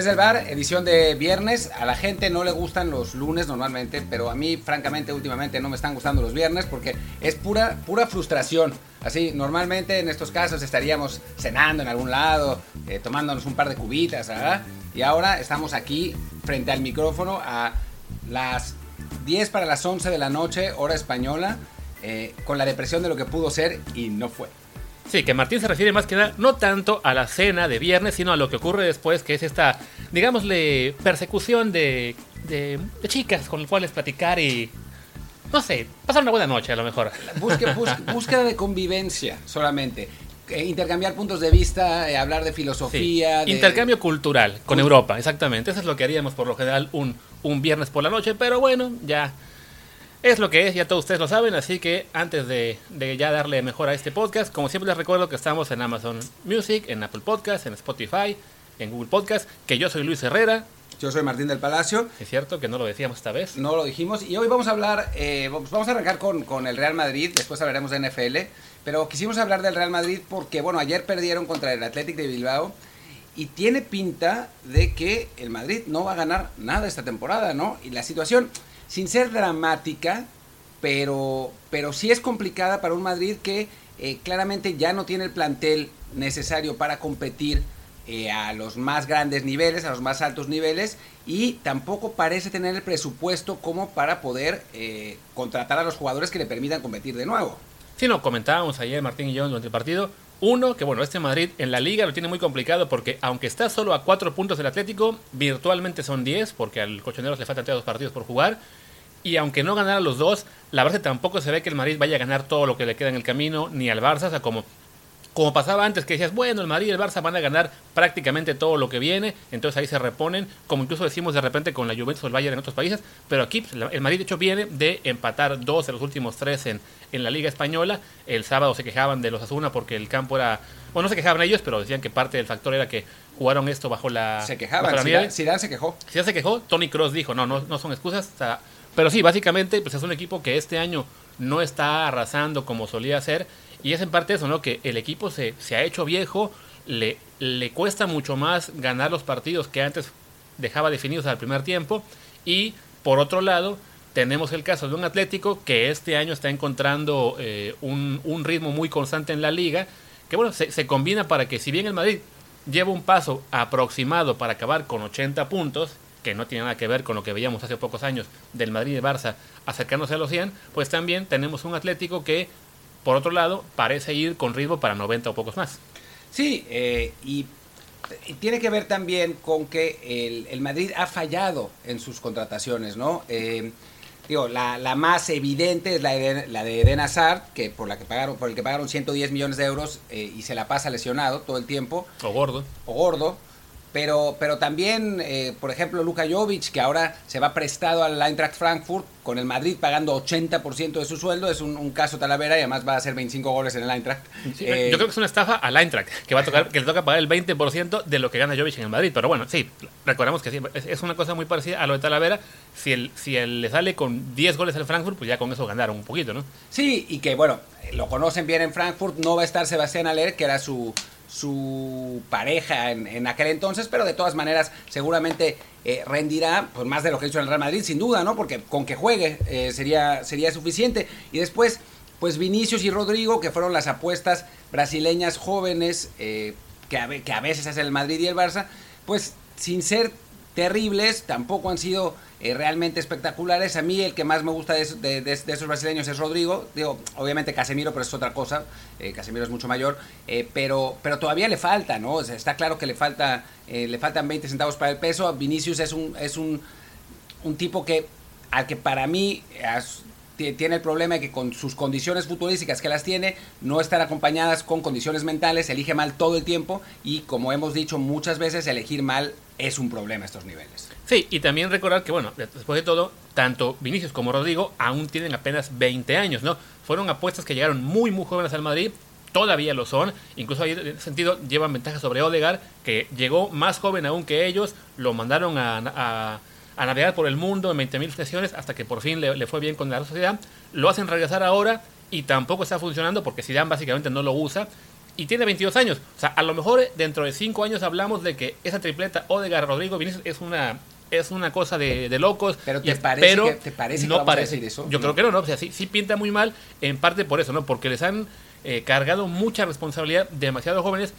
Desde el bar, edición de viernes. A la gente no le gustan los lunes normalmente, pero a mí, francamente, últimamente no me están gustando los viernes porque es pura, pura frustración. Así, normalmente en estos casos estaríamos cenando en algún lado, eh, tomándonos un par de cubitas, ¿verdad? Y ahora estamos aquí frente al micrófono a las 10 para las 11 de la noche, hora española, eh, con la depresión de lo que pudo ser y no fue. Sí, que Martín se refiere más que nada no tanto a la cena de viernes, sino a lo que ocurre después, que es esta, digámosle, persecución de, de, chicas con las cuales platicar y, no sé, pasar una buena noche a lo mejor. búsqueda de convivencia solamente. Eh, intercambiar puntos de vista, eh, hablar de filosofía. Intercambio cultural con Europa, exactamente. Eso es lo que haríamos por lo general un, un viernes por la noche, pero bueno, ya es lo que es, ya todos ustedes lo saben, así que antes de, ya darle mejor a este podcast, como siempre les recuerdo que estamos en Amazon Music, en Apple Podcast, en Spotify, en Google Podcast, que yo soy Luis Herrera. Yo soy Martín del Palacio. Es cierto que no lo decíamos esta vez. No lo dijimos. Y hoy vamos a hablar, eh, vamos a arrancar con, con, el Real Madrid, después hablaremos de NFL, pero quisimos hablar del Real Madrid porque, bueno, ayer perdieron contra el Athletic de Bilbao y tiene pinta de que el Madrid no va a ganar nada esta temporada, ¿no? Y la situación sin ser dramática, pero, pero sí es complicada para un Madrid que eh, claramente ya no tiene el plantel necesario para competir eh, a los más grandes niveles, a los más altos niveles, y tampoco parece tener el presupuesto como para poder eh, contratar a los jugadores que le permitan competir de nuevo. Sí, no, comentábamos ayer Martín y yo durante el partido. Uno, que bueno, este Madrid en la liga lo tiene muy complicado porque aunque está solo a cuatro puntos del Atlético, virtualmente son 10 porque al Cochoneros le faltan dos partidos por jugar. Y aunque no ganara los dos, la verdad tampoco se ve que el Madrid vaya a ganar todo lo que le queda en el camino, ni al Barça. O sea, como, como pasaba antes, que decías, bueno, el Madrid y el Barça van a ganar prácticamente todo lo que viene, entonces ahí se reponen, como incluso decimos de repente con la Juventus o el Bayern en otros países, pero aquí pues, el Madrid de hecho viene de empatar dos de los últimos tres en, en la Liga Española. El sábado se quejaban de los Azuna porque el campo era... Bueno, no se quejaban ellos, pero decían que parte del factor era que jugaron esto bajo la... Se quejaban, Zidane, se quejó. Zidane se quejó, Tony Cross dijo, no, no, no son excusas, o pero sí, básicamente pues es un equipo que este año no está arrasando como solía ser. Y es en parte eso, ¿no? Que el equipo se, se ha hecho viejo, le, le cuesta mucho más ganar los partidos que antes dejaba definidos al primer tiempo. Y por otro lado, tenemos el caso de un Atlético que este año está encontrando eh, un, un, ritmo muy constante en la liga, que bueno, se, se, combina para que si bien el Madrid lleva un paso aproximado para acabar con 80 puntos, que no tiene nada que ver con lo que veíamos hace pocos años del Madrid y Barça acercándose a los 100, pues también tenemos un Atlético que, por otro lado, parece ir con ritmo para 90 o pocos más. Sí, eh, y tiene que ver también con que el, Madrid ha fallado en sus contrataciones, ¿no? Eh, digo, la, la, más evidente es la de, la de Eden Hazard, que por la que pagaron, por el que pagaron 110 millones de euros eh, y se la pasa lesionado todo el tiempo. O gordo. O gordo. Pero, pero también, eh, por ejemplo, Luka Jovic, que ahora se va prestado al Eintracht Frankfurt con el Madrid pagando 80% de su sueldo, es un, caso talavera y además va a hacer 25 goles en el Eintracht. Eh, yo creo que es una estafa al Eintracht, que, va a tocar, que le toca pagar el 20% de lo que gana Jovic en el Madrid. Pero bueno, sí, recordamos que es una cosa muy parecida a lo de Talavera. Si, el, si él le sale con 10 goles al Frankfurt, pues ya con eso ganaron un poquito, ¿no? Sí, y que bueno, lo conocen bien en Frankfurt, no va a estar Sebastián Aller, que era su su pareja en, aquel entonces, pero de todas maneras seguramente eh, rendirá pues, más de lo que hizo en el Real Madrid, sin duda, ¿no? Porque con que juegue eh, sería, sería suficiente. Y después, pues Vinicius y Rodrigo, que fueron las apuestas brasileñas jóvenes eh, que, a, que a veces hacen el Madrid y el Barça, pues sin ser terribles, tampoco han sido eh, realmente espectaculares. A mí el que más me gusta de, de, esos brasileños es Rodrigo. Digo, obviamente Casemiro, pero es otra cosa. Eh, Casemiro es mucho mayor. Eh, pero, pero todavía le falta, ¿no? está claro que le, falta, le faltan 20 centavos para el peso. Vinicius es un, es un, un tipo que, al que para mí tiene el problema de que con sus condiciones futbolísticas que las tiene, no están acompañadas con condiciones mentales, elige mal todo el tiempo y como hemos dicho muchas veces, elegir mal es un problema a estos niveles. Sí, y también recordar que, bueno, después de todo, tanto Vinicius como Rodrigo aún tienen apenas 20 años, ¿no? Fueron apuestas que llegaron muy, muy jóvenes al Madrid, todavía lo son, incluso ahí en ese sentido llevan ventaja sobre Odegar, que llegó más joven aún que ellos, lo mandaron a a navegar por el mundo en 20.000 sesiones hasta que por fin le, fue bien con la sociedad. Lo hacen regresar ahora y tampoco está funcionando porque Zidane básicamente no lo usa. y tiene 22 años. O sea, a lo mejor dentro de 5 años hablamos de que esa tripleta Odegaard, Rodrigo, Vinicius es una es una cosa de, locos. Pero te parece, que, te parece no parece. eso. Yo creo que no, no. O sea, sí, sí, pinta muy mal, en parte por eso, ¿no? Porque les han eh, cargado mucha responsabilidad, demasiado jóvenes.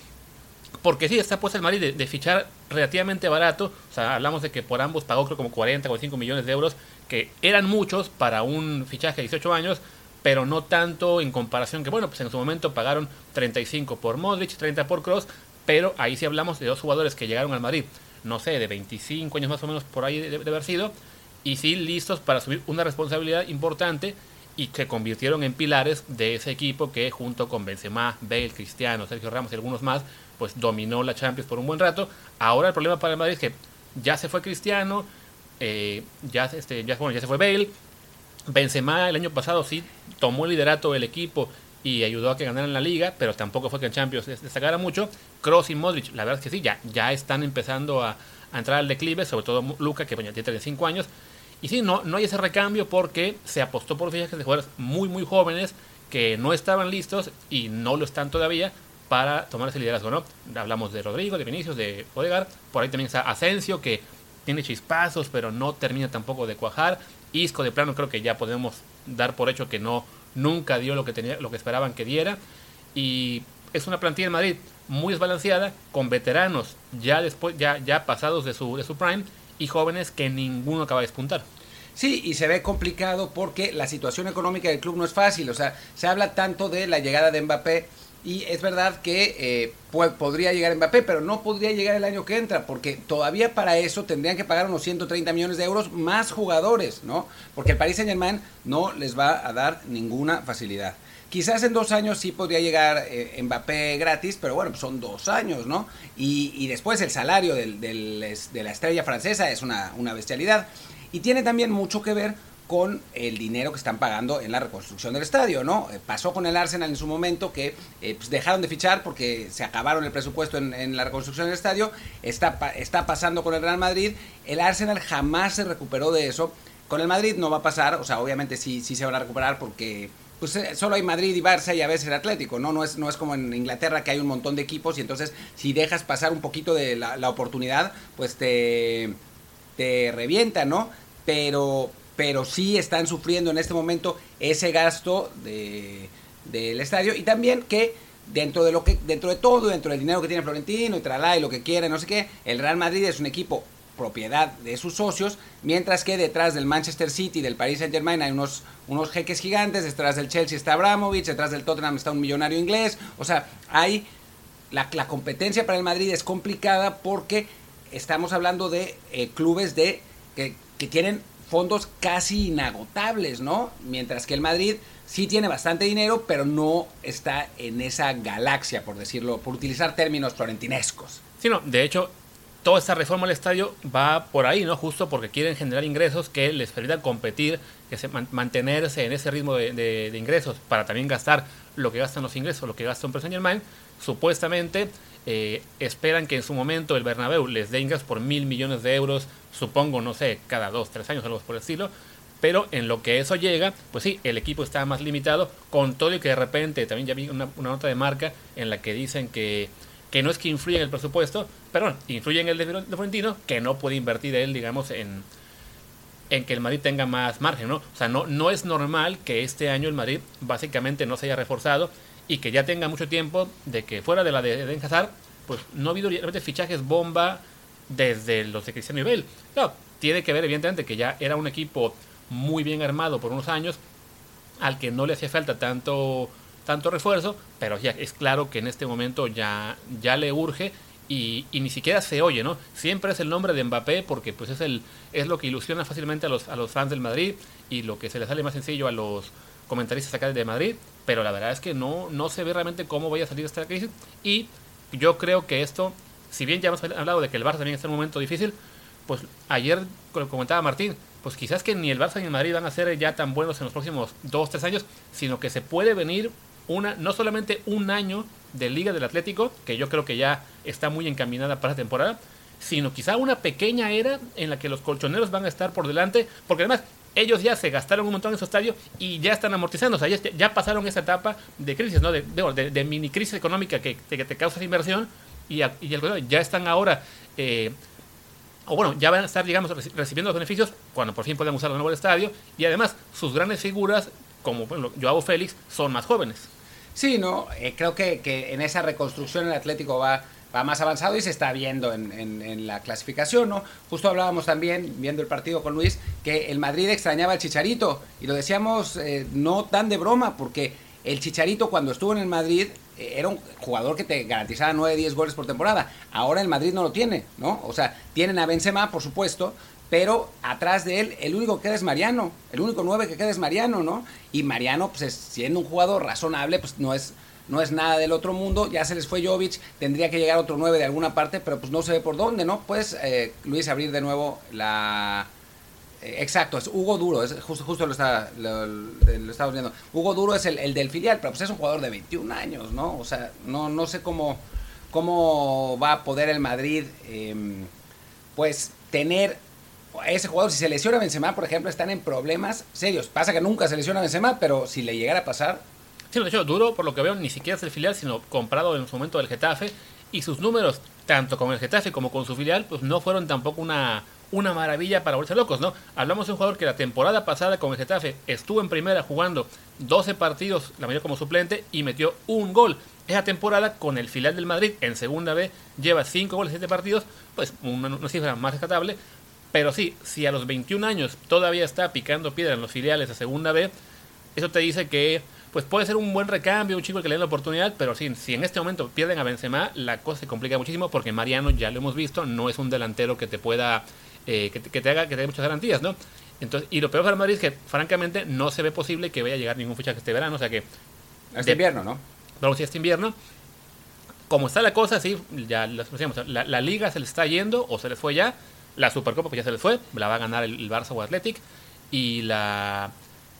Porque sí, está puesta el Madrid de, fichar relativamente barato. O sea, hablamos de que por ambos pagó creo como 40, 45 millones de euros, que eran muchos para un fichaje de 18 años, pero no tanto en comparación que, bueno, pues en su momento pagaron 35 por Modric, 30 por Cross, pero ahí sí hablamos de dos jugadores que llegaron al Madrid no sé, de 25 años más o menos por ahí de, haber sido, y sí listos para asumir una responsabilidad importante y se convirtieron en pilares de ese equipo que junto con Benzema, Bale, Cristiano, Sergio Ramos y algunos más, pues dominó la Champions por un buen rato. Ahora el problema para el Madrid es que ya se fue Cristiano, eh, ya, este, ya, se fue Bale, Benzema el año pasado sí tomó el liderato del equipo y ayudó a que ganaran la liga, pero tampoco fue que en Champions destacara mucho. Cross y Modric, la verdad es que sí, ya, ya están empezando a, entrar al declive, sobre todo Luca, que bueno, tiene 35 años. Y sí, no, no hay ese recambio porque se apostó por fichajes de jugadores muy, muy jóvenes que no estaban listos y no lo están todavía para tomar ese liderazgo, ¿no? Hablamos de Rodrigo, de Vinicius, de Odegar, por ahí también está Asensio, que tiene chispazos, pero no termina tampoco de cuajar. Isco, de plano, creo que ya podemos dar por hecho que no, nunca dio lo que, tenía, lo que esperaban que diera. Y es una plantilla en Madrid muy desbalanceada, con veteranos ya, después, ya, ya pasados de su, de su prime y jóvenes que ninguno acaba de despuntar. Sí, y se ve complicado porque la situación económica del club no es fácil. O sea, se habla tanto de la llegada de Mbappé y es verdad que eh, podría llegar Mbappé, pero no podría llegar el año que entra, porque todavía para eso tendrían que pagar unos 130 millones de euros más jugadores, ¿no? Porque el Paris Saint Germain no les va a dar ninguna facilidad. Quizás en dos años sí podría llegar eh, Mbappé gratis, pero bueno, son dos años, ¿no? Y, después el salario del, de la estrella francesa es una, una bestialidad. Y tiene también mucho que ver con el dinero que están pagando en la reconstrucción del estadio, ¿no? Eh, pasó con el Arsenal en su momento que eh, pues dejaron de fichar porque se acabaron el presupuesto en, la reconstrucción del estadio, está, está pasando con el Real Madrid, el Arsenal jamás se recuperó de eso, con el Madrid no va a pasar, o sea, obviamente sí, sí se van a recuperar porque pues eh, solo hay Madrid y Barça y a veces el Atlético, ¿no? No es, no es como en Inglaterra que hay un montón de equipos y entonces si dejas pasar un poquito de la, oportunidad, pues te, te revienta, ¿no? Pero, pero sí están sufriendo en este momento ese gasto de, del estadio y también que dentro de lo que dentro de todo dentro del dinero que tiene Florentino y tralá y lo que quiere no sé qué el Real Madrid es un equipo propiedad de sus socios mientras que detrás del Manchester City del Paris Saint Germain hay unos unos jeques gigantes detrás del Chelsea está Abramovich detrás del Tottenham está un millonario inglés o sea hay la, la competencia para el Madrid es complicada porque estamos hablando de eh, clubes de que, que tienen fondos casi inagotables, ¿no? Mientras que el Madrid sí tiene bastante dinero, pero no está en esa galaxia, por decirlo, por utilizar términos florentinescos. Sí, no, de hecho, toda esta reforma al estadio va por ahí, ¿no? Justo porque quieren generar ingresos que les permitan competir, que se, mantenerse en ese ritmo de, ingresos, para también gastar lo que gastan los ingresos, lo que gasta un Saint Germain. Supuestamente eh, esperan que en su momento el Bernabéu les dé ingresos por mil millones de euros, supongo, no sé, cada dos, tres años, algo por el estilo. Pero en lo que eso llega, pues sí, el equipo está más limitado, con todo y que de repente, también ya vi una, nota de marca en la que dicen que, que no es que influye en el presupuesto, pero influye en el de Florentino, que no puede invertir él, digamos, en, en que el Madrid tenga más margen, ¿no? O sea, no, no es normal que este año el Madrid básicamente no se haya reforzado y que ya tenga mucho tiempo de que fuera de la de Eden pues no ha habido realmente fichajes bomba desde los de Cristiano Bale. Claro, tiene que ver evidentemente que ya era un equipo muy bien armado por unos años, al que no le hacía falta tanto, tanto refuerzo, pero ya es claro que en este momento ya, ya le urge y, ni siquiera se oye, ¿no? Siempre es el nombre de Mbappé porque pues es, el, es lo que ilusiona fácilmente a los, a los fans del Madrid y lo que se le sale más sencillo a los comentaristas acá de Madrid, pero la verdad es que no, no se ve realmente cómo vaya a salir esta crisis. Y yo creo que esto, si bien ya hemos hablado de que el Barça también está en un momento difícil, pues ayer comentaba Martín, pues quizás que ni el Barça ni el Madrid van a ser ya tan buenos en los próximos dos, tres años, sino que se puede venir una, no solamente un año de Liga del Atlético, que yo creo que ya está muy encaminada para la temporada, sino quizá una pequeña era en la que los colchoneros van a estar por delante, porque además ellos ya se gastaron un montón en su estadio y ya están amortizando, o sea, ya, pasaron esa etapa de crisis, ¿no? De, de, mini crisis económica que, que, te causa inversión y, y el, ya están ahora, eh, o bueno, ya van a estar, digamos, recibiendo los beneficios cuando por fin puedan usar de nuevo el estadio y además sus grandes figuras, como Joao Félix, son más jóvenes. Sí, no, eh, creo que, que en esa reconstrucción el Atlético va va más avanzado y se está viendo en, en, la clasificación, ¿no? Justo hablábamos también, viendo el partido con Luis, que el Madrid extrañaba al Chicharito y lo decíamos eh, no tan de broma, porque el Chicharito cuando estuvo en el Madrid eh, era un jugador que te garantizaba 9, 10 goles por temporada. Ahora el Madrid no lo tiene, ¿no? O sea, tienen a Benzema, por supuesto, pero atrás de él el único que queda es Mariano, el único 9 que queda es Mariano, ¿no? Y Mariano, pues siendo un jugador razonable, pues no es no es nada del otro mundo, ya se les fue Jovic, tendría que llegar otro 9 de alguna parte, pero pues no se ve por dónde, ¿no? Pues Luis abrir de nuevo la... Eh, exacto, es Hugo Duro, es justo, justo lo, está, lo, estamos viendo. Hugo Duro es el, del filial, pero pues es un jugador de 21 años, ¿no? O sea, no, no sé cómo, cómo va a poder el Madrid, em, pues, tener ese jugador, si se lesiona Benzema, por ejemplo, están en problemas serios. Pasa que nunca se lesiona Benzema, pero si le llegara a pasar, Sí, de hecho, Duro, por lo que veo, ni siquiera es el filial, sino comprado en su momento del Getafe. Y sus números, tanto con el Getafe como con su filial, pues no fueron tampoco una, una maravilla para volverse locos, ¿no? Hablamos de un jugador que la temporada pasada con el Getafe estuvo en primera jugando 12 partidos, la mayoría como suplente, y metió un gol. Esa temporada con el filial del Madrid en segunda B lleva 5 goles en 7 partidos, pues una, una cifra más rescatable. Pero sí, si a los 21 años todavía está picando piedra en los filiales de segunda B, eso te dice que pues puede ser un buen recambio, un chico que le dé la oportunidad, pero sí, si en este momento pierden a Benzema, la cosa se complica muchísimo porque Mariano, ya lo hemos visto, no es un delantero que te pueda, eh, que, te, haga, que te dé muchas garantías, ¿no? Entonces, y lo peor para Madrid es que, francamente, no se ve posible que vaya a llegar ningún fichaje este verano, o sea que... Este invierno, ¿no? Vamos si este invierno. Como está la cosa, sí, ya lo decíamos, la, la, liga se le está yendo o se le fue ya. La Supercopa pues ya se le fue, la va a ganar el, el Barça o Athletic. Y la,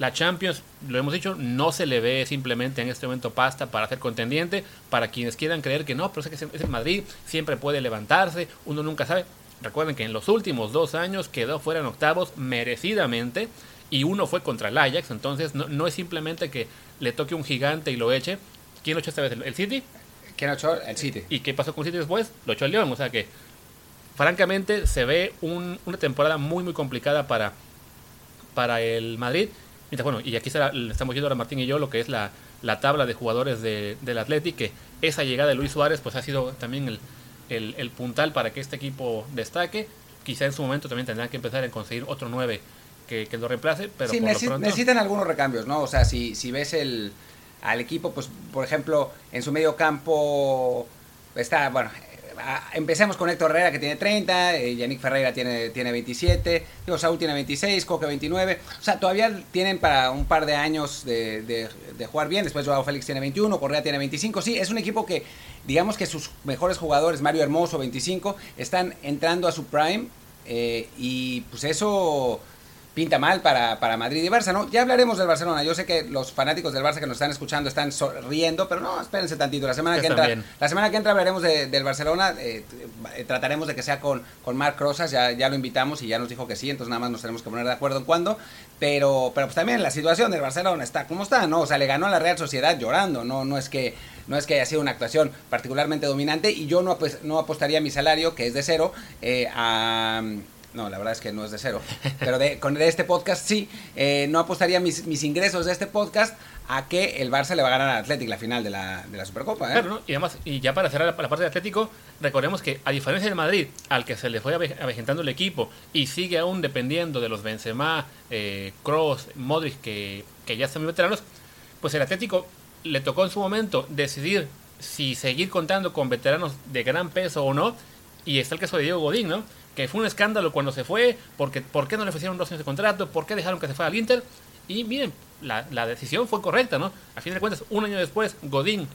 la Champions, lo hemos dicho, no se le ve simplemente en este momento pasta para ser contendiente. Para quienes quieran creer que no, pero es que es el Madrid, siempre puede levantarse, uno nunca sabe. Recuerden que en los últimos dos años quedó fuera en octavos merecidamente y uno fue contra el Ajax, entonces no, es simplemente que le toque un gigante y lo eche. ¿Quién lo echó esta vez? ¿El City? ¿Quién lo echó? El City. ¿Y qué pasó con el City después? Lo echó el León, o sea que francamente se ve una temporada muy muy complicada para, para el Madrid bueno, y aquí estamos viendo ahora Martín y yo lo que es la, tabla de jugadores del Athletic, que esa llegada de Luis Suárez pues ha sido también el, puntal para que este equipo destaque. Quizá en su momento también tendrán que empezar a conseguir otro 9 que, lo reemplace, pero sí, necesitan algunos recambios, ¿no? O sea, si, si ves el, al equipo, pues por ejemplo, en su medio campo está, bueno, empecemos con Héctor Herrera que tiene 30, eh, Yannick Ferreira tiene, tiene 27, Diego Saúl tiene 26, Coque 29. O sea, todavía tienen para un par de años de, de, jugar bien. Después Joao Félix tiene 21, Correa tiene 25. Sí, es un equipo que, digamos que sus mejores jugadores, Mario Hermoso 25, están entrando a su prime. Eh, y pues eso pinta mal para, para, Madrid y Barça, ¿no? Ya hablaremos del Barcelona. Yo sé que los fanáticos del Barça que nos están escuchando están riendo, pero no, espérense tantito. La semana que entra, la semana que entra hablaremos del Barcelona. Eh, eh, trataremos de que sea con, con Marc Rosas, ya, ya lo invitamos y ya nos dijo que sí, entonces nada más nos tenemos que poner de acuerdo en cuándo. Pero, pero pues también la situación del Barcelona está como está, ¿no? O sea, le ganó a la Real Sociedad llorando, no, no es que no es que haya sido una actuación particularmente dominante y yo no, pues, no apostaría mi salario, que es de cero, eh, a no, la verdad es que no es de cero. Pero de, con este podcast sí. Eh, no apostaría mis, mis, ingresos de este podcast a que el Barça le va a ganar al Atlético la final de la, de la Supercopa. ¿eh? Claro, y además, y ya para cerrar la, parte de Atlético, recordemos que a diferencia del Madrid, al que se le fue avejentando el equipo y sigue aún dependiendo de los Benzema, eh, Kroos, Modric, que, que ya muy veteranos, pues el Atlético le tocó en su momento decidir si seguir contando con veteranos de gran peso o no. Y está el caso de Diego Godín, ¿no? Que fue un escándalo cuando se fue, porque ¿por qué no le ofrecieron dos años de contrato? ¿Por qué dejaron que se fuera al Inter? Y miren, la, decisión fue correcta, ¿no? A fin de cuentas, un año después, Godín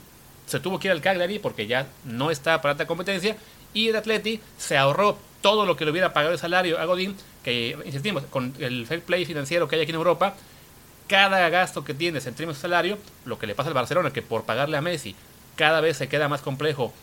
se tuvo que ir al Cagliari porque ya no está para alta competencia y el Atleti se ahorró todo lo que le hubiera pagado el salario a Godín, que insistimos, con el fair play financiero que hay aquí en Europa, cada gasto que tienes en términos de salario, lo que le pasa al Barcelona, que por pagarle a Messi cada vez se queda más complejo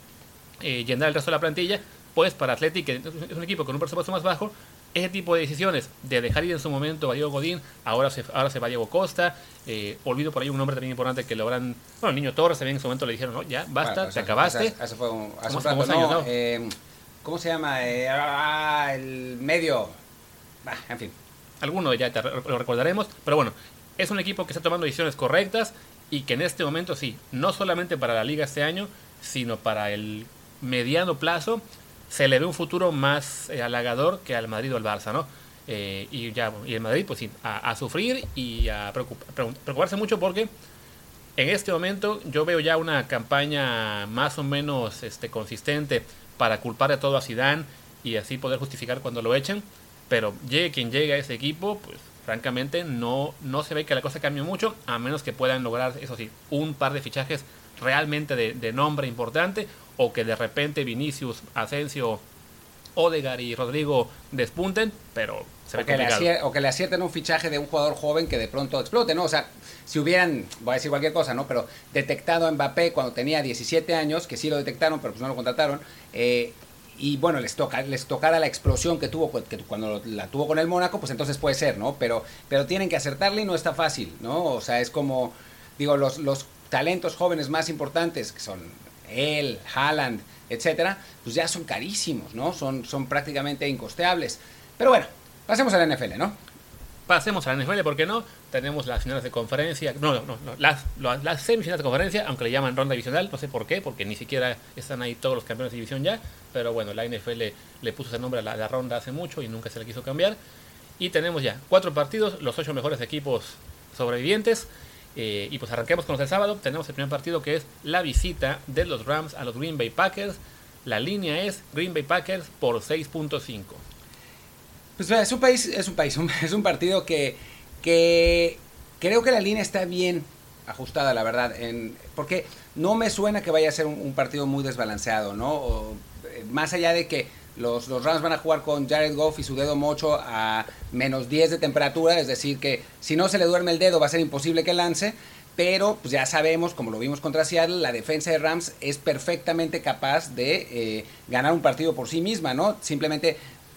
eh, llenar el resto de la plantilla, pues para Athletic, que es un equipo con un presupuesto más bajo, ese tipo de decisiones de dejar ir en su momento a Diego Godín, ahora se, ahora se va Diego Costa, eh, olvido por ahí un nombre también importante que lo habrán, bueno, el niño Torres también en su momento le dijeron, no, ya, basta, Bueno, te acabaste. Eso fue un, hace ¿Cómo- un rato, cómo se no, llama? eh, ¿Cómo se llama? Eh, ah, el medio. Bah, en fin. Alguno ya te lo recordaremos, pero bueno, es un equipo que está tomando decisiones correctas y que en este momento sí, no solamente para la liga este año, sino para el mediano plazo, se le ve un futuro más eh, halagador que al Madrid o al Barça, ¿no? Eh, y ya, y el Madrid, pues sí, a, sufrir y a preocup- preocup- preocuparse mucho porque en este momento yo veo ya una campaña más o menos este, consistente para culpar de todo a Zidane y así poder justificar cuando lo echen. Pero llegue quien llegue a ese equipo, pues francamente no, no se ve que la cosa cambie mucho, a menos que puedan lograr, eso sí, un par de fichajes realmente de nombre importante o que de repente Vinicius, Asensio, Odegar y Rodrigo despunten, pero se ve O que, le complicado. o que le acierten un fichaje de un jugador joven que de pronto explote, ¿no? O sea, si hubieran, voy a decir cualquier cosa, ¿no? Pero detectado a Mbappé cuando tenía 17 años, que sí lo detectaron, pero pues no lo contrataron, eh, y bueno, les toca, les tocara la explosión que tuvo que cuando la tuvo con el Mónaco, pues entonces puede ser, ¿no? Pero, pero tienen que acertarle y no está fácil, ¿no? O sea, es como, digo, los, los talentos jóvenes más importantes, que son él, Haaland, etcétera, pues ya son carísimos, ¿no? Son, son prácticamente incosteables. Pero bueno, pasemos a la NFL, ¿no? Pasemos a la NFL, ¿por qué no? Tenemos las finales de conferencia, no, no, no, las, las, semifinales de conferencia, aunque le llaman ronda divisional, no sé por qué, porque ni siquiera están ahí todos los campeones de división ya, pero bueno, la NFL le puso ese nombre a la, la ronda hace mucho y nunca se le quiso cambiar. Y tenemos ya cuatro partidos, los ocho mejores equipos sobrevivientes. Eh, y pues arranquemos con los del sábado. Tenemos el primer partido que es la visita de los Rams a los Green Bay Packers. La línea es Green Bay Packers por 6.5. Pues es un país, es un país, es un partido que, que creo que la línea está bien ajustada, la verdad, porque no me suena que vaya a ser un, partido muy desbalanceado, ¿no? Eh, más allá de que los, Rams van a jugar con Jared Goff y su dedo mocho a menos 10 de temperatura, es decir, que si no se le duerme el dedo va a ser imposible que lance, pero pues ya sabemos, como lo vimos contra Seattle, la defensa de Rams es perfectamente capaz de eh, ganar un partido por sí misma, ¿no? Simplemente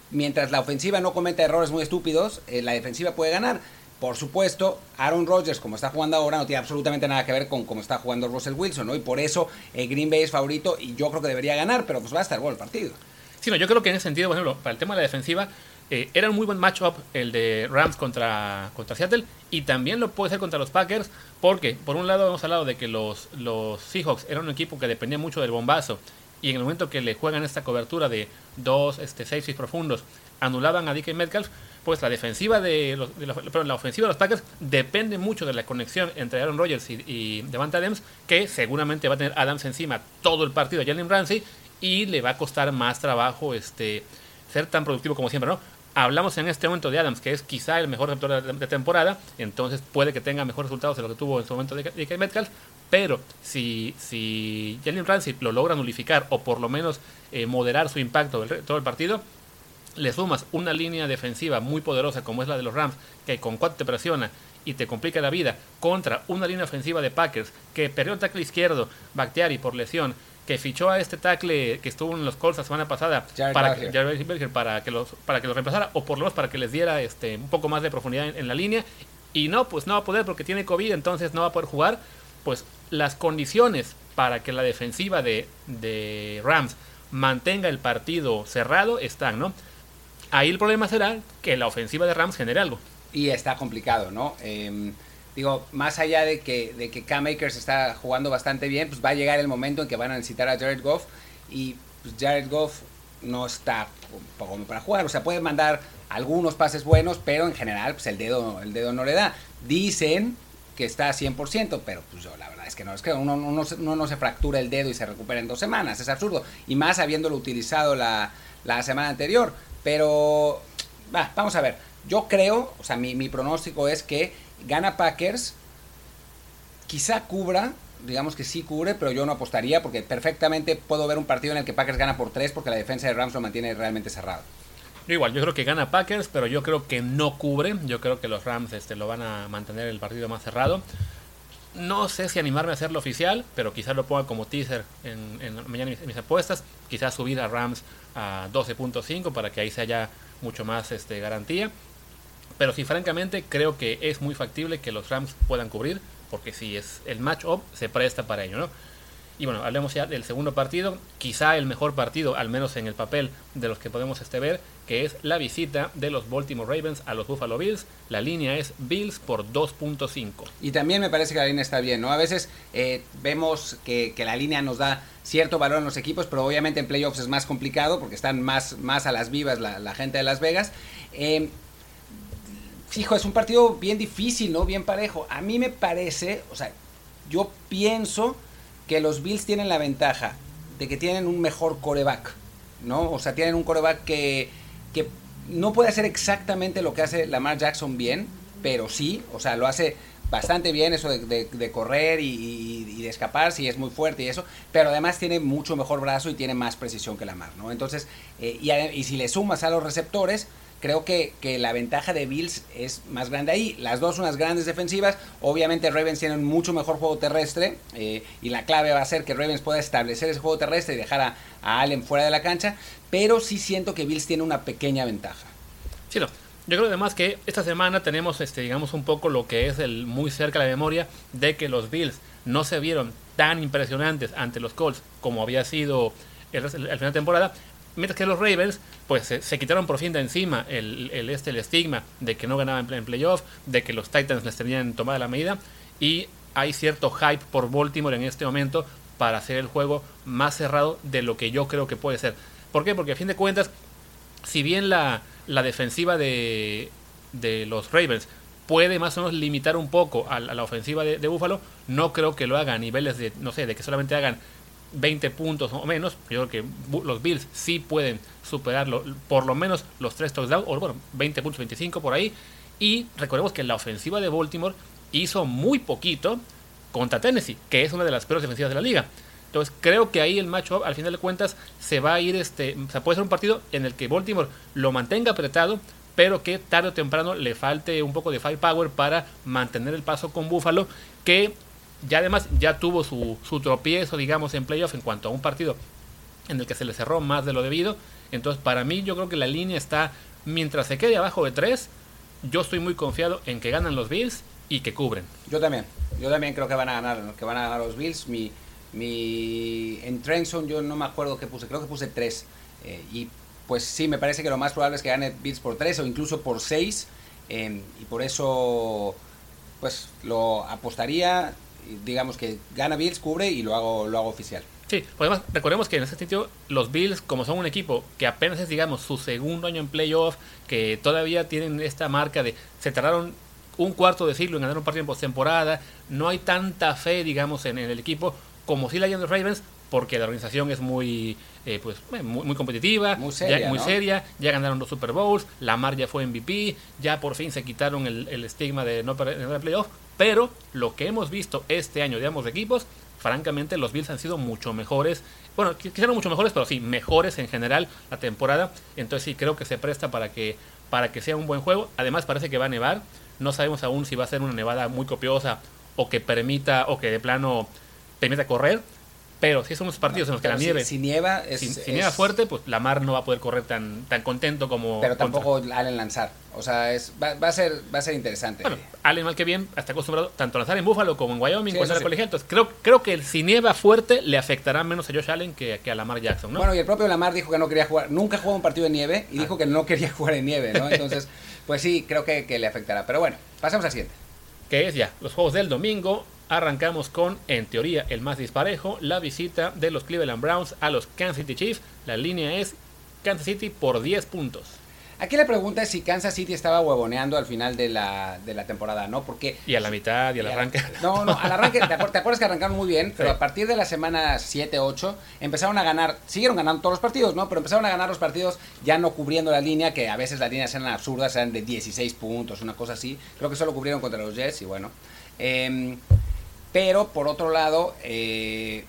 mientras la ofensiva no cometa errores muy estúpidos, eh, la defensiva puede ganar. Por supuesto, Aaron Rodgers, como está jugando ahora, no tiene absolutamente nada que ver con cómo está jugando Russell Wilson, ¿no? Y por eso Green Bay es favorito y yo creo que debería ganar, pero pues va a estar bueno el partido. Sí, yo creo que en ese sentido, por ejemplo, para el tema de la defensiva, eh, era un muy buen matchup el de Rams contra, contra Seattle y también lo puede ser contra los Packers porque, por un lado, hemos hablado de que los, los Seahawks eran un equipo que dependía mucho del bombazo y en el momento que le juegan esta cobertura de dos este, safeties profundos, anulaban a DK Metcalf, pues la defensiva de los, de la, ofensiva de los Packers depende mucho de la conexión entre Aaron Rodgers y, y Adams, que seguramente va a tener Adams encima todo el partido a Jalen Ramsey y le va a costar más trabajo este ser tan productivo como siempre, ¿no? Hablamos en este momento de Adams, que es quizá el mejor receptor de, temporada, entonces puede que tenga mejores resultados de lo que tuvo en su momento de, de Metcalf, pero si, si Jalen Ramsey lo logra nulificar o por lo menos eh, moderar su impacto del, todo el partido, le sumas una línea defensiva muy poderosa como es la de los Rams, que con cuatro te presiona y te complica la vida, contra una línea ofensiva de Packers que perdió el tackle izquierdo, Bactiari por lesión, que fichó a este tackle que estuvo en los Colts la semana pasada Jared para, Berger. que, Jared Berger, para que los para que los reemplazara o por lo menos para que les diera este un poco más de profundidad en, en la línea y no pues no va a poder porque tiene covid entonces no va a poder jugar pues las condiciones para que la defensiva de, de Rams mantenga el partido cerrado están no ahí el problema será que la ofensiva de Rams genere algo Y está complicado, ¿no? Eh, digo, más allá de que, de que Cam Akers está jugando bastante bien, pues va a llegar el momento en que van a necesitar a Jared Goff y pues Jared Goff no está como para jugar, o sea, puede mandar algunos pases buenos, pero en general pues el dedo, el dedo no le da. Dicen que está a 100%, pero pues yo la verdad es que no, es que uno, uno, no se fractura el dedo y se recupera en dos semanas, es absurdo, y más habiéndolo utilizado la, la semana anterior, pero va, vamos a ver, yo creo, o sea, mi, mi pronóstico es que gana Packers, quizá cubra, digamos que sí cubre, pero yo no apostaría porque perfectamente puedo ver un partido en el que Packers gana por tres porque la defensa de Rams lo mantiene realmente cerrado. Igual, yo creo que gana Packers, pero yo creo que no cubre. Yo creo que los Rams este, lo van a mantener el partido más cerrado. No sé si animarme a hacerlo oficial, pero quizás lo ponga como teaser en, mañana mis, mis apuestas. Quizás subir a Rams a 12.5 para que ahí sea ya mucho más este, garantía. Pero sí, francamente, creo que es muy factible que los Rams puedan cubrir, porque si es el match-up, se presta para ello, ¿no? Y bueno, hablemos ya del segundo partido, quizá el mejor partido, al menos en el papel de los que podemos este ver, que es la visita de los Baltimore Ravens a los Buffalo Bills. La línea es Bills por 2.5. Y también me parece que la línea está bien, ¿no? A veces eh, vemos que, la línea nos da cierto valor en los equipos, pero obviamente en playoffs es más complicado porque están más, más a las vivas la, gente de Las Vegas. Eh, hijo, es un partido bien difícil, ¿no? Bien parejo. A mí me parece, o sea, yo pienso que los Bills tienen la ventaja de que tienen un mejor coreback, ¿no? O sea, tienen un coreback que, que no puede hacer exactamente lo que hace Lamar Jackson bien, pero sí, o sea, lo hace bastante bien eso de, correr y, de escapar, sí es muy fuerte y eso, pero además tiene mucho mejor brazo y tiene más precisión que Lamar, ¿no? Entonces, eh, y, y si le sumas a los receptores, creo que, que, la ventaja de Bills es más grande ahí. Las dos son unas grandes defensivas. Obviamente Ravens tienen mucho mejor juego terrestre eh, y la clave va a ser que Ravens pueda establecer ese juego terrestre y dejar a, Allen fuera de la cancha. Pero sí siento que Bills tiene una pequeña ventaja. Sí. Yo creo además que esta semana tenemos, este, digamos, un poco lo que es el muy cerca de la memoria de que los Bills no se vieron tan impresionantes ante los Colts como había sido el, el, final de temporada. Mientras que los Ravens, pues se, quitaron por fin de encima el, este, el estigma de que no ganaban en playoff, de que los Titans les tenían tomada la medida. Y hay cierto hype por Baltimore en este momento para hacer el juego más cerrado de lo que yo creo que puede ser. ¿Por qué? Porque a fin de cuentas, si bien la, la defensiva de, de los Ravens puede más o menos limitar un poco a, la ofensiva de, de Buffalo, no creo que lo haga a niveles de, no sé, de que solamente hagan 20 puntos o menos. Yo creo que los Bills sí pueden superarlo, por lo menos los tres touchdowns, o bueno, 20 puntos, 25 por ahí. Y recordemos que la ofensiva de Baltimore hizo muy poquito contra Tennessee, que es una de las peores defensivas de la liga. Entonces creo que ahí el matchup al final de cuentas se va a ir, este, o sea, puede ser un partido en el que Baltimore lo mantenga apretado, pero que tarde o temprano le falte un poco de firepower para mantener el paso con Buffalo, que ya además ya tuvo su, su tropiezo, digamos, en playoff en cuanto a un partido en el que se le cerró más de lo debido. Entonces, para mí, yo creo que la línea está, mientras se quede abajo de 3, yo estoy muy confiado en que ganan los Bills y que cubren. Yo también, yo también creo que van a ganar, que van a ganar los Bills. Mi, mi, en Trenson yo no me acuerdo qué puse, creo que puse 3. Eh, y pues sí, me parece que lo más probable es que gane Bills por 3 o incluso por 6. Eh, y por eso, pues lo apostaría digamos que gana Bills, cubre y lo hago, lo hago oficial. Sí, pues además recordemos que en ese sentido los Bills, como son un equipo que apenas es, digamos, su segundo año en playoff, que todavía tienen esta marca de se tardaron un cuarto de siglo en ganar un partido en postemporada, no hay tanta fe, digamos, en, el equipo como si la hay en los Ravens, porque la organización es muy eh, pues eh, muy, competitiva, muy, seria, ya, muy seria, ya ganaron dos Super Bowls, Lamar ya fue MVP, ya por fin se quitaron el, estigma de no perder el playoff, pero lo que hemos visto este año de ambos equipos, francamente los Bills han sido mucho mejores, bueno, quizá no mucho mejores, pero sí mejores en general la temporada, entonces sí creo que se presta para que para que sea un buen juego, además parece que va a nevar, no sabemos aún si va a ser una nevada muy copiosa o que permita o que de plano permita correr, pero si son unos partidos en los que la nieve. Si, nieva, si, nieva fuerte, pues la mar no va a poder correr tan, tan contento como. Pero tampoco Allen lanzar. O sea, es, va, a ser, va a ser interesante. Bueno, Allen, mal que bien, está acostumbrado tanto a lanzar en Buffalo como en Wyoming, cuando era colegial. Entonces, creo, creo que si nieva fuerte le afectará menos a Josh Allen que, que, a Lamar Jackson, ¿no? Bueno, y el propio Lamar dijo que no quería jugar. Nunca jugó un partido de nieve y ah. dijo que no quería jugar en nieve, ¿no? Entonces, pues sí, creo que, que le afectará. Pero bueno, pasemos al siguiente. Que es ya los juegos del domingo. Arrancamos con, en teoría, el más disparejo, la visita de los Cleveland Browns a los Kansas City Chiefs. La línea es Kansas City por 10 puntos. Aquí la pregunta es si Kansas City estaba huevoneando al final de la, de la temporada, ¿no? Porque... Y a la mitad y al arranque. no, no, al arranque, te, acuerdas que arrancaron muy bien, pero a partir de la semana 7, 8, empezaron a ganar, siguieron ganando todos los partidos, ¿no? Pero empezaron a ganar los partidos ya no cubriendo la línea, que a veces las líneas eran absurdas, eran de 16 puntos, una cosa así. Creo que solo cubrieron contra los Jets y bueno. Eh, pero por otro lado, eh,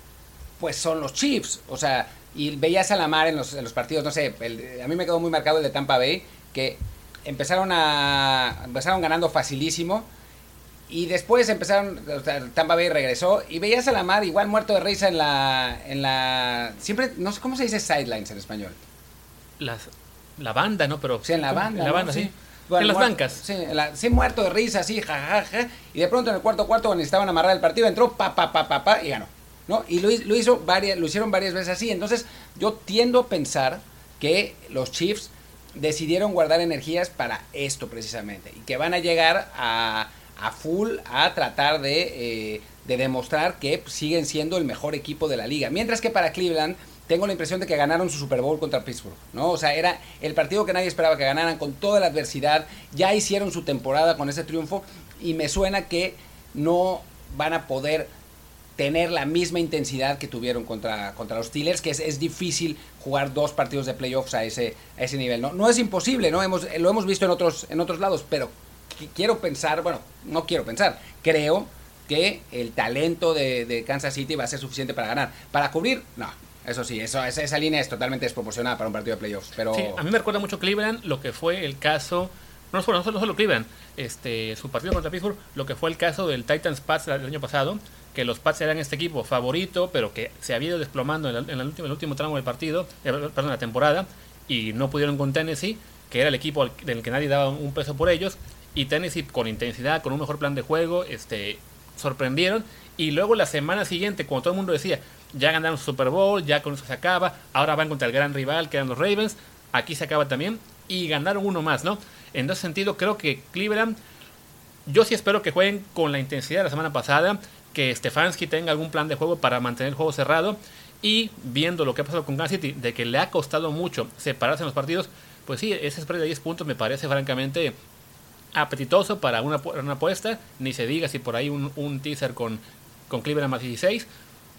pues son los Chiefs. O sea, y veías a la mar en los, en los partidos, no sé, a mí me quedó muy marcado el de Tampa Bay, que empezaron a empezaron ganando facilísimo y después empezaron o sea, Tampa Bay regresó y veías a la mar igual muerto de risa en la en la siempre no sé cómo se dice sidelines en español las la banda, ¿no? Pero, sí, en la banda. En la banda, sí. En las bancas. Sí, sí, muerto de risa, sí, jajaja. y de pronto en el cuarto cuarto, cuando necesitaban amarrar el partido, entró pa, pa, pa, pa, pa, y ganó. ¿no? Y lo, lo, hizo varias, lo hicieron varias veces así. Entonces, yo tiendo a pensar que los Chiefs decidieron guardar energías para esto precisamente. Y que van a llegar a, a full a tratar de, eh, de demostrar que siguen siendo el mejor equipo de la liga. Mientras que para Cleveland tengo la impresión de que ganaron su Super Bowl contra Pittsburgh, ¿no? O sea, era el partido que nadie esperaba que ganaran con toda la adversidad, ya hicieron su temporada con ese triunfo y me suena que no van a poder tener la misma intensidad que tuvieron contra, contra los Steelers, que es, es difícil jugar dos partidos de playoffs a ese, a ese nivel, ¿no? No es imposible, ¿no? Hemos, lo hemos visto en otros, en otros lados, pero quiero pensar, bueno, no quiero pensar, creo que el talento de, de Kansas City va a ser suficiente para ganar. Para cubrir, no, eso sí, eso, esa, línea es totalmente desproporcionada para un partido de playoffs. Pero... Sí, a mí me recuerda mucho Cleveland, lo que fue el caso, no solo, no solo, Cleveland, este, su partido contra Pittsburgh, lo que fue el caso del Titans Pats del año pasado, que los Pats eran este equipo favorito, pero que se había ido desplomando en, el, el, el último tramo del partido, eh, perdón, la temporada, y no pudieron con Tennessee, que era el equipo del que nadie daba un peso por ellos, y Tennessee con intensidad, con un mejor plan de juego, este, sorprendieron, y luego la semana siguiente, cuando todo el mundo decía, ya ganaron su Super Bowl, ya con eso se acaba, ahora van contra el gran rival que eran los Ravens, aquí se acaba también, y ganaron uno más, ¿no? En ese sentido, creo que Cleveland, yo sí espero que jueguen con la intensidad de la semana pasada, que Stefanski tenga algún plan de juego para mantener el juego cerrado, y viendo lo que ha pasado con Kansas City, de que le ha costado mucho separarse en los partidos, pues sí, ese spread de 10 puntos me parece francamente apetitoso para una, una apuesta, ni se diga si por ahí un, un teaser con, con Cleveland más 16,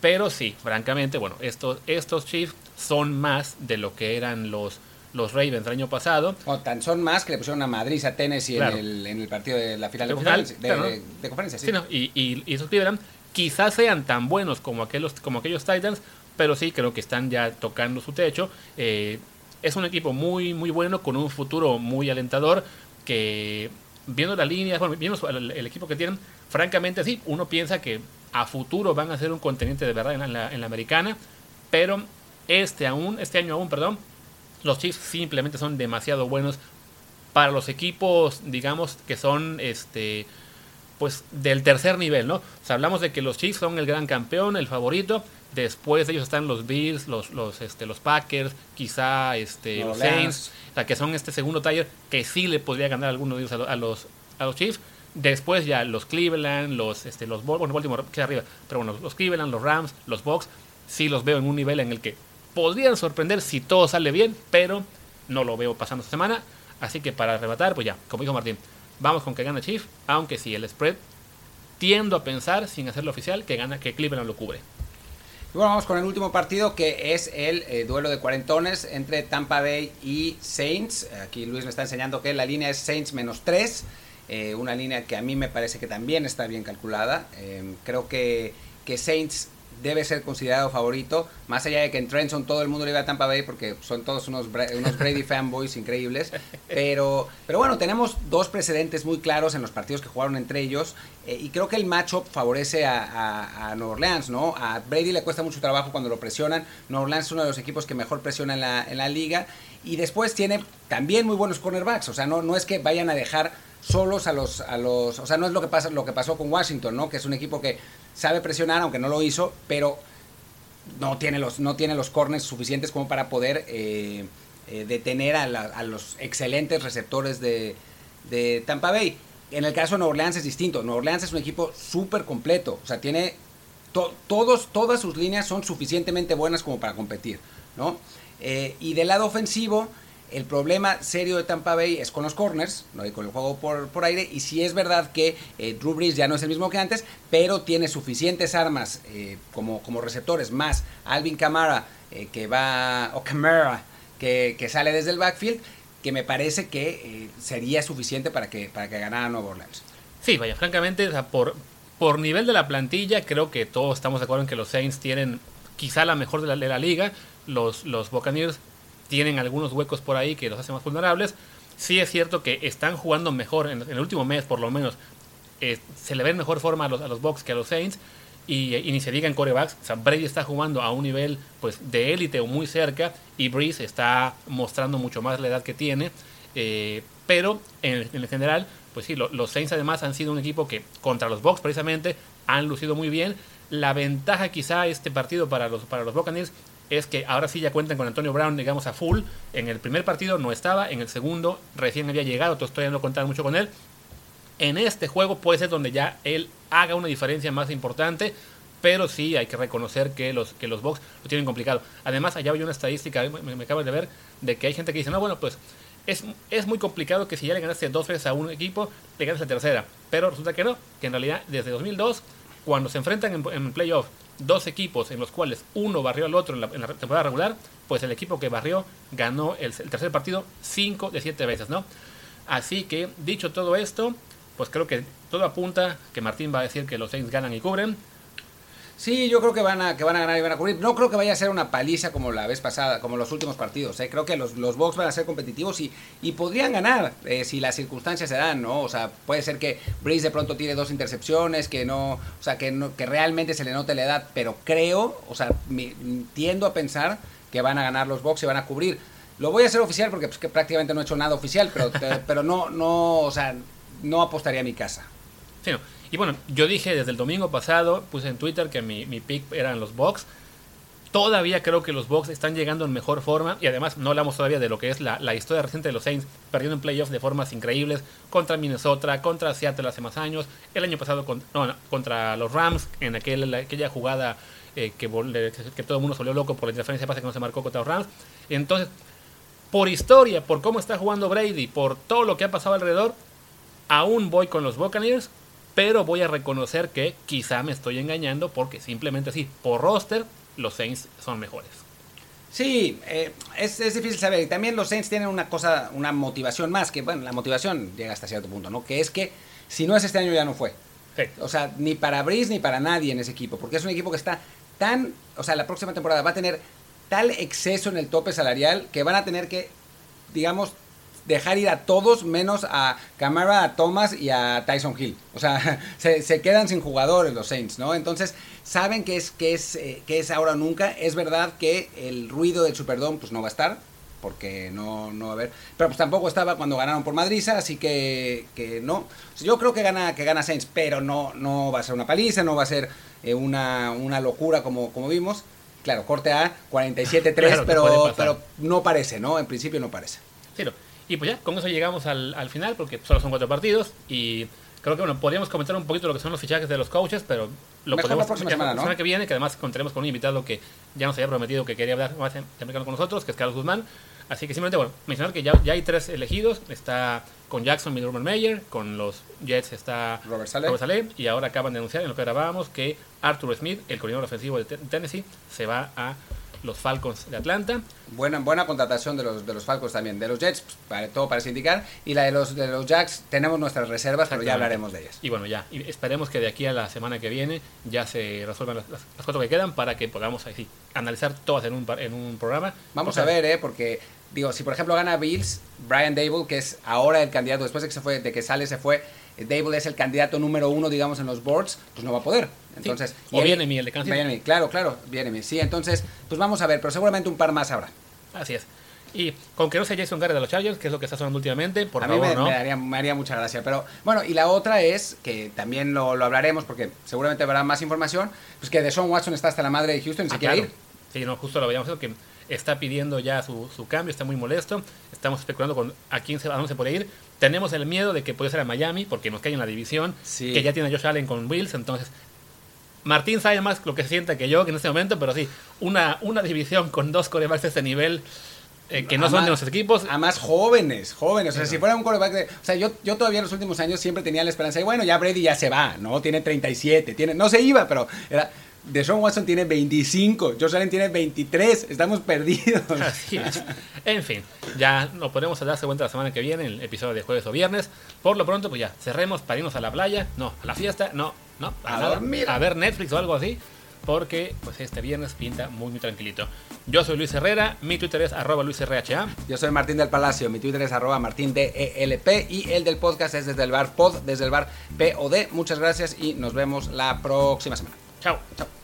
pero sí, francamente, bueno, estos, estos Chiefs son más de lo que eran los, los Ravens el año pasado. O tan son más que le pusieron a Madrid a Tennessee claro. en, el, en, el, partido de la final de, de, conferencia, de, claro. de, de, conferencia. Sí. sí no, y, y, y, esos Cleveland quizás sean tan buenos como aquellos, como aquellos Titans, pero sí creo que están ya tocando su techo. Eh, es un equipo muy, muy bueno, con un futuro muy alentador, que viendo la línea, bueno, viendo el, el equipo que tienen, francamente sí, uno piensa que a futuro van a ser un contendiente de verdad en la, en la, americana, pero este aún, este año aún, perdón, los Chiefs simplemente son demasiado buenos para los equipos, digamos, que son este pues del tercer nivel, ¿no? O sea, hablamos de que los Chiefs son el gran campeón, el favorito, después de ellos están los Bills, los, los, este, los Packers, quizá este, no, los Saints, o sea, que son este segundo taller que sí le podría ganar alguno de ellos a, a los, a los Chiefs, Después ya los Cleveland, los, este, los bueno, Baltimore queda arriba, pero bueno, los Cleveland, los Rams, los Bucks, sí los veo en un nivel en el que podrían sorprender si todo sale bien, pero no lo veo pasando esta semana. Así que para arrebatar, pues ya, como dijo Martín, vamos con que gana Chief, aunque si el spread tiendo a pensar, sin hacerlo oficial, que gana, que Cleveland lo cubre. Y bueno, vamos con el último partido que es el eh, duelo de cuarentones entre Tampa Bay y Saints. Aquí Luis me está enseñando que la línea es Saints menos 3. Eh, una línea que a mí me parece que también está bien calculada. Eh, creo que, que, Saints debe ser considerado favorito, más allá de que en Trenton todo el mundo le iba a Tampa Bay porque son todos unos, unos Brady fanboys increíbles. Pero, pero bueno, tenemos dos precedentes muy claros en los partidos que jugaron entre ellos eh, y creo que el matchup favorece a, a, a Nueva Orleans, ¿no? A Brady le cuesta mucho trabajo cuando lo presionan. Nueva Orleans es uno de los equipos que mejor presiona en la, en la liga y después tiene también muy buenos cornerbacks, o sea, no, no es que vayan a dejar solos a los, a los, o sea, no es lo que pasa, lo que pasó con Washington, ¿no? Que es un equipo que sabe presionar, aunque no lo hizo, pero no tiene los, no tiene los corners suficientes como para poder eh, eh, detener a, la, a, los excelentes receptores de, de, Tampa Bay. En el caso de Nueva Orleans es distinto. Nueva Orleans es un equipo súper completo, o sea, tiene to, todos, todas sus líneas son suficientemente buenas como para competir, ¿no? Eh, y del lado ofensivo, el problema serio de Tampa Bay es con los corners, ¿no? y con el juego por, por aire. Y si es verdad que eh, Drew Brees ya no es el mismo que antes, pero tiene suficientes armas eh, como, como receptores, más Alvin Kamara, eh, que va, o Kamara, que, que, sale desde el backfield, que me parece que eh, sería suficiente para que, para que ganara Nueva Orleans. Sí, vaya, francamente, por, por nivel de la plantilla, creo que todos estamos de acuerdo en que los Saints tienen quizá la mejor de la, de la liga. Los, los Buccaneers tienen algunos huecos por ahí que los hacen más vulnerables. Sí es cierto que están jugando mejor, en, en el último mes por lo menos, eh, se le ve mejor forma a los, a los Bucks que a los Saints. y, y ni se diga en corebacks. O sea, Brady está jugando a un nivel pues de élite o muy cerca y Breeze está mostrando mucho más la edad que tiene. Eh, pero en, en general, pues sí, lo- los Saints además han sido un equipo que contra los Bucks precisamente han lucido muy bien. La ventaja quizá este partido para los, para los Buccaneers es que ahora sí ya cuentan con Antonio Brown, digamos, a full. En el primer partido no estaba, en el segundo recién había llegado, entonces todavía no contaban mucho con él. En este juego puede ser donde ya él haga una diferencia más importante, pero sí hay que reconocer que los, que los Bucks lo tienen complicado. Además, allá hay una estadística, me, me acabo de ver, de que hay gente que dice, no, bueno, pues es, es muy complicado que si ya le ganaste dos veces a un equipo, le ganes la tercera. Pero resulta que no, que en realidad desde 2002, cuando se enfrentan en, en playoff dos equipos en los cuales uno barrió al otro en la, temporada regular, pues el equipo que barrió ganó el, el tercer partido cinco de siete veces, ¿no? Así que, dicho todo esto, pues creo que todo apunta que Martín va a decir que los Saints ganan y cubren. Sí, yo creo que van a que van a ganar y van a cubrir. No creo que vaya a ser una paliza como la vez pasada, como los últimos partidos. ¿eh? Creo que los, los Bucks van a ser competitivos y, y podrían ganar eh, si las circunstancias se dan, ¿no? O sea, puede ser que Breeze de pronto tire dos intercepciones, que no, o sea, que no, que realmente se le note la edad, pero creo, o sea, mi- tiendo a pensar que van a ganar los Bucks y van a cubrir. Lo voy a hacer oficial porque pues, que prácticamente no he hecho nada oficial, pero, pero no, no, o sea, no apostaría a mi casa. Y bueno, yo dije desde el domingo pasado, puse en Twitter que mi, mi pick eran los Bucks. Todavía creo que los Bucks están llegando en mejor forma y además no hablamos todavía de lo que es la, la historia reciente de los Saints, perdiendo en playoffs de formas increíbles contra Minnesota, contra Seattle hace más años, el año pasado contra los Rams en aquel, aquella jugada eh, que, que, todo el mundo se volvió loco por la interferencia de que no se marcó contra los Rams. Entonces, por historia, por cómo está jugando Brady, por todo lo que ha pasado alrededor, aún voy con los Buccaneers, pero voy a reconocer que quizá me estoy engañando porque simplemente sí, por roster, los Saints son mejores. Sí, eh, es, es difícil saber. Y también los Saints tienen una cosa, una motivación más, que bueno, la motivación llega hasta cierto punto, ¿no? Que es que si no es este año ya no fue. Sí. O sea, ni para Breeze ni para nadie en ese equipo, porque es un equipo que está tan, o sea, la próxima temporada va a tener tal exceso en el tope salarial que van a tener que, digamos, dejar ir a todos menos a Camara, a Thomas y a Tyson Hill. O sea, se, se quedan sin jugadores los Saints, ¿no? Entonces, saben que es, que es, eh, que es ahora o nunca. Es verdad que el ruido del Superdome pues no va a estar, porque no, no va a haber. Pero pues tampoco estaba cuando ganaron por Madrid, así que, que no. Yo creo que gana, que gana Saints, pero no, no va a ser una paliza, no va a ser eh, una, una locura como, como vimos. Claro, corte A, 47-3, Claro pero, pero no parece, ¿no? En principio no parece. Sí, no. Y pues ya, con eso llegamos al, al final porque solo son cuatro partidos y creo que bueno, podríamos comentar un poquito lo que son los fichajes de los coaches, pero lo Mejor podemos la próxima semana, ¿no? que viene, que además contaremos con un invitado que ya nos había prometido que quería hablar más en- americano con nosotros, que es Carlos Guzmán. Así que simplemente, bueno, mencionar que ya, ya hay tres elegidos. Está con Jackson y Meyer, con los Jets está Robert Saleh. Saleh, y ahora acaban de anunciar en lo que grabábamos que Arthur Smith, el coordinador ofensivo de Ten- Tennessee, se va a los Falcons de Atlanta. Buena, buena contratación de los, de los Falcons también. De los Jets, pues, para, todo parece indicar. Y la de los, de los Jacks, tenemos nuestras reservas, pero ya hablaremos de ellas. Y bueno, ya, y esperemos que de aquí a la semana que viene ya se resuelvan las, las- cuatro que quedan para que podamos ahí sí, analizar todas en un, en un programa. Vamos O sea, a ver, ¿eh? Porque, digo, si por ejemplo gana Bills, Brian Dable, que es ahora el candidato, después de que, se fue, de que sale, se fue, Dable es el candidato número uno, digamos, en los boards, pues no va a poder. Entonces, O y él- Bienemy, el de Kansas claro, claro, Bienemy. Sí, entonces, pues vamos a ver, pero seguramente un par más habrá. Así es. Y con que no sea Jason Garrett de los Chargers, que es lo que está sonando últimamente, por a favor, mí me, ¿no? me haría, me haría mucha gracia. Pero bueno, y la otra es, que también lo, lo hablaremos porque seguramente habrá más información, pues que Deshaun Watson está hasta la madre de Houston y se Ah, quiere claro. ir. Sí, no, justo lo habíamos visto que está pidiendo ya su, su cambio, está muy molesto. Estamos especulando con a quién se, a dónde se puede ir. Tenemos el miedo de que puede ser a Miami, porque nos cae en la división, Sí. que ya tiene a Josh Allen con Wills, entonces Martín sabe más lo que se sienta que yo que en este momento, pero sí, una, una división con dos corebacks de este nivel eh, que no son Además- de nuestros equipos. Además, jóvenes, jóvenes. O sea, Sí, si fuera un quarterback de. O sea, yo, yo todavía en los últimos años siempre tenía la esperanza de, bueno, ya Brady ya se va, ¿no? Tiene 37, tiene. No se iba, pero era. Deshaun Watson tiene 25, Josh Allen tiene 23, estamos perdidos. Así es. En fin, ya nos podemos darse cuenta la semana que viene, en el episodio de jueves o viernes. Por lo pronto, pues ya, cerremos para irnos a la playa, no, a la fiesta, no, no, A nada, dormir. a ver Netflix o algo así, porque pues este viernes pinta muy, muy tranquilito. Yo soy Luis Herrera, mi Twitter es arroba luisrha. Yo soy Martín del Palacio, mi Twitter es arroba martín DELP y el del podcast es desde el bar pod, desde el bar POD. Muchas gracias y nos vemos la próxima semana. Chao. Chao.